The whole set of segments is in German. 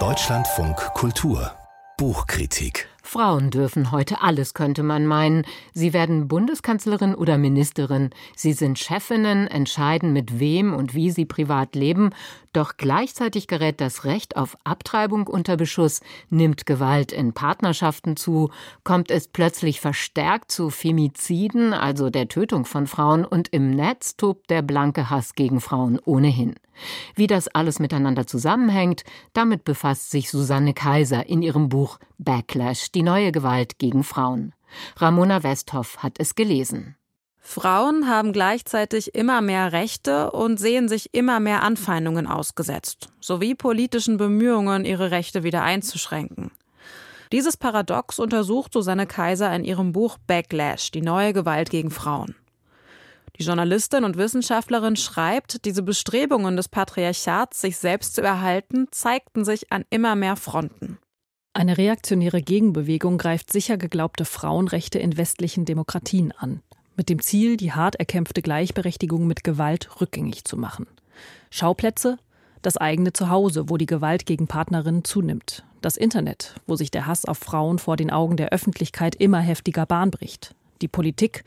Deutschlandfunk Kultur Buchkritik Frauen dürfen heute alles, könnte man meinen. Sie werden Bundeskanzlerin oder Ministerin. Sie sind Chefinnen, entscheiden, mit wem und wie sie privat leben. Doch gleichzeitig gerät das Recht auf Abtreibung unter Beschuss, nimmt Gewalt in Partnerschaften zu, kommt es plötzlich verstärkt zu Femiziden, also der Tötung von Frauen, und im Netz tobt der blanke Hass gegen Frauen ohnehin. Wie das alles miteinander zusammenhängt, damit befasst sich Susanne Kaiser in ihrem Buch Backlash, die neue Gewalt gegen Frauen. Ramona Westhoff hat es gelesen. Frauen haben gleichzeitig immer mehr Rechte und sehen sich immer mehr Anfeindungen ausgesetzt, sowie politischen Bemühungen, ihre Rechte wieder einzuschränken. Dieses Paradox untersucht Susanne Kaiser in ihrem Buch Backlash, die neue Gewalt gegen Frauen. Die Journalistin und Wissenschaftlerin schreibt, diese Bestrebungen des Patriarchats, sich selbst zu erhalten, zeigten sich an immer mehr Fronten. Eine reaktionäre Gegenbewegung greift sicher geglaubte Frauenrechte in westlichen Demokratien an, mit dem Ziel, die hart erkämpfte Gleichberechtigung mit Gewalt rückgängig zu machen. Schauplätze? Das eigene Zuhause, wo die Gewalt gegen Partnerinnen zunimmt. Das Internet, wo sich der Hass auf Frauen vor den Augen der Öffentlichkeit immer heftiger Bahn bricht die Politik,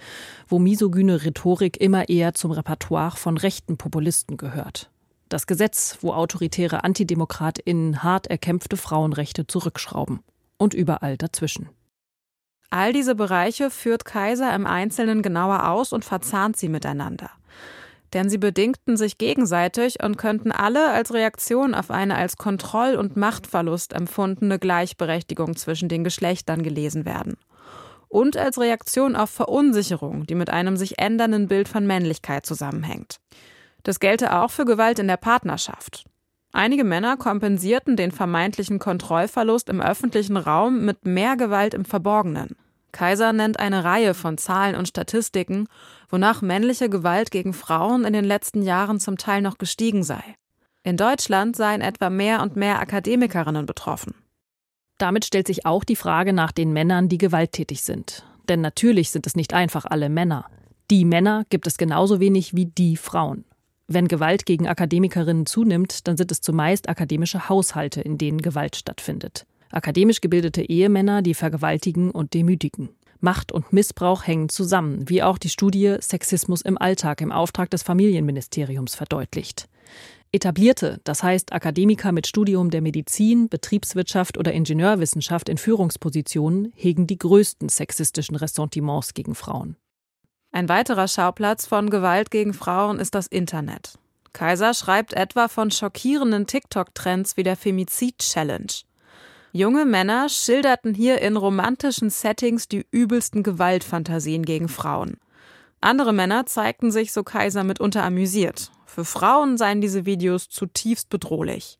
wo misogyne Rhetorik immer eher zum Repertoire von rechten Populisten gehört. Das Gesetz, wo autoritäre AntidemokratInnen hart erkämpfte Frauenrechte zurückschrauben. Und überall dazwischen. All diese Bereiche führt Kaiser im Einzelnen genauer aus und verzahnt sie miteinander. Denn sie bedingten sich gegenseitig und könnten alle als Reaktion auf eine als Kontroll- und Machtverlust empfundene Gleichberechtigung zwischen den Geschlechtern gelesen werden und als Reaktion auf Verunsicherung, die mit einem sich ändernden Bild von Männlichkeit zusammenhängt. Das gelte auch für Gewalt in der Partnerschaft. Einige Männer kompensierten den vermeintlichen Kontrollverlust im öffentlichen Raum mit mehr Gewalt im Verborgenen. Kaiser nennt eine Reihe von Zahlen und Statistiken, wonach männliche Gewalt gegen Frauen in den letzten Jahren zum Teil noch gestiegen sei. In Deutschland seien etwa mehr und mehr Akademikerinnen betroffen. Damit stellt sich auch die Frage nach den Männern, die gewalttätig sind. Denn natürlich sind es nicht einfach alle Männer. Die Männer gibt es genauso wenig wie die Frauen. Wenn Gewalt gegen Akademikerinnen zunimmt, dann sind es zumeist akademische Haushalte, in denen Gewalt stattfindet. Akademisch gebildete Ehemänner, die vergewaltigen und demütigen. Macht und Missbrauch hängen zusammen, wie auch die Studie Sexismus im Alltag im Auftrag des Familienministeriums verdeutlicht. Etablierte, das heißt Akademiker mit Studium der Medizin, Betriebswirtschaft oder Ingenieurwissenschaft in Führungspositionen, hegen die größten sexistischen Ressentiments gegen Frauen. Ein weiterer Schauplatz von Gewalt gegen Frauen ist das Internet. Kaiser schreibt etwa von schockierenden TikTok-Trends wie der Femizid-Challenge. Junge Männer schilderten hier in romantischen Settings die übelsten Gewaltfantasien gegen Frauen. Andere Männer zeigten sich, so Kaiser, mitunter amüsiert. Für Frauen seien diese Videos zutiefst bedrohlich.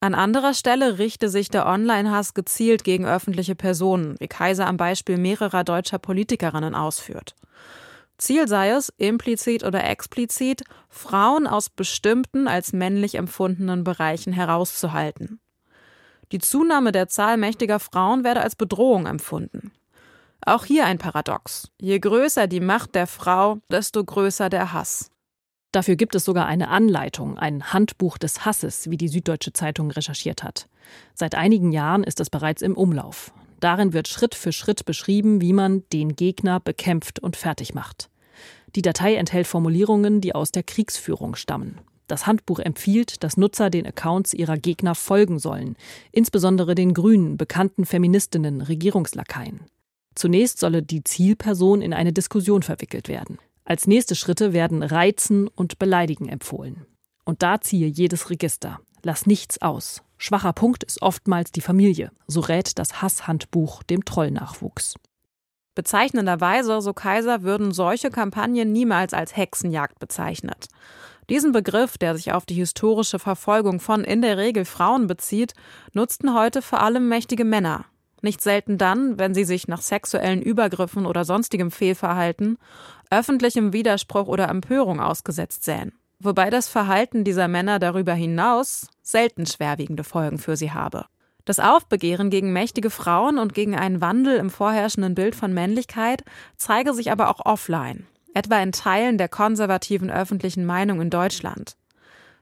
An anderer Stelle richte sich der Online-Hass gezielt gegen öffentliche Personen, wie Kaiser am Beispiel mehrerer deutscher Politikerinnen ausführt. Ziel sei es, implizit oder explizit, Frauen aus bestimmten als männlich empfundenen Bereichen herauszuhalten. Die Zunahme der Zahl mächtiger Frauen werde als Bedrohung empfunden. Auch hier ein Paradox. Je größer die Macht der Frau, desto größer der Hass. Dafür gibt es sogar eine Anleitung, ein Handbuch des Hasses, wie die Süddeutsche Zeitung recherchiert hat. Seit einigen Jahren ist es bereits im Umlauf. Darin wird Schritt für Schritt beschrieben, wie man den Gegner bekämpft und fertig macht. Die Datei enthält Formulierungen, die aus der Kriegsführung stammen. Das Handbuch empfiehlt, dass Nutzer den Accounts ihrer Gegner folgen sollen, insbesondere den Grünen, bekannten Feministinnen, Regierungslakaien. Zunächst solle die Zielperson in eine Diskussion verwickelt werden. Als nächste Schritte werden Reizen und Beleidigen empfohlen. Und da ziehe jedes Register. Lass nichts aus. Schwacher Punkt ist oftmals die Familie, so rät das Hasshandbuch dem Trollnachwuchs. Bezeichnenderweise, so Kaiser, würden solche Kampagnen niemals als Hexenjagd bezeichnet. Diesen Begriff, der sich auf die historische Verfolgung von in der Regel Frauen bezieht, nutzten heute vor allem mächtige Männer, nicht selten dann, wenn sie sich nach sexuellen Übergriffen oder sonstigem Fehlverhalten, öffentlichem Widerspruch oder Empörung ausgesetzt sähen. Wobei das Verhalten dieser Männer darüber hinaus selten schwerwiegende Folgen für sie habe. Das Aufbegehren gegen mächtige Frauen und gegen einen Wandel im vorherrschenden Bild von Männlichkeit zeige sich aber auch offline, etwa in Teilen der konservativen öffentlichen Meinung in Deutschland.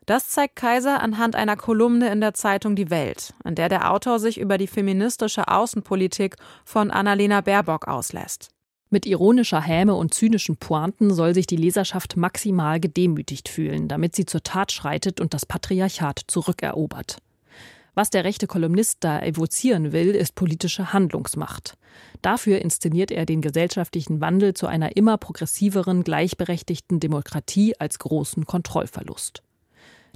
Das zeigt Kaiser anhand einer Kolumne in der Zeitung Die Welt, in der der Autor sich über die feministische Außenpolitik von Annalena Baerbock auslässt. Mit ironischer Häme und zynischen Pointen soll sich die Leserschaft maximal gedemütigt fühlen, damit sie zur Tat schreitet und das Patriarchat zurückerobert. Was der rechte Kolumnist da evozieren will, ist politische Handlungsmacht. Dafür inszeniert er den gesellschaftlichen Wandel zu einer immer progressiveren, gleichberechtigten Demokratie als großen Kontrollverlust.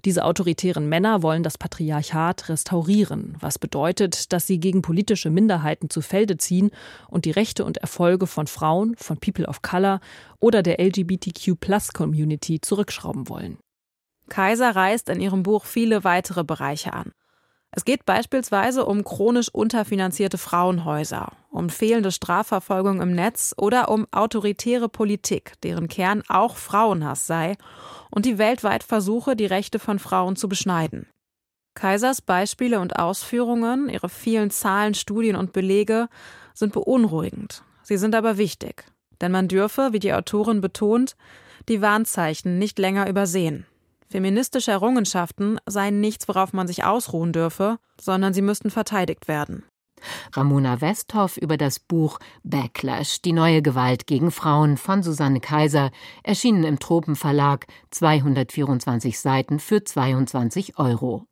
Diese autoritären Männer wollen das Patriarchat restaurieren, was bedeutet, dass sie gegen politische Minderheiten zu Felde ziehen und die Rechte und Erfolge von Frauen, von People of Color oder der LGBTQ-Plus-Community zurückschrauben wollen. Kaiser reißt in ihrem Buch viele weitere Bereiche an. Es geht beispielsweise um chronisch unterfinanzierte Frauenhäuser, um fehlende Strafverfolgung im Netz oder um autoritäre Politik, deren Kern auch Frauenhass sei, und die weltweit Versuche, die Rechte von Frauen zu beschneiden. Kaisers Beispiele und Ausführungen, ihre vielen Zahlen, Studien und Belege sind beunruhigend. Sie sind aber wichtig, denn man dürfe, wie die Autorin betont, die Warnzeichen nicht länger übersehen. Feministische Errungenschaften seien nichts, worauf man sich ausruhen dürfe, sondern sie müssten verteidigt werden. Ramona Westhoff über das Buch Backlash, die neue Gewalt gegen Frauen von Susanne Kaiser, erschienen im Tropenverlag, 224 Seiten für 22 Euro.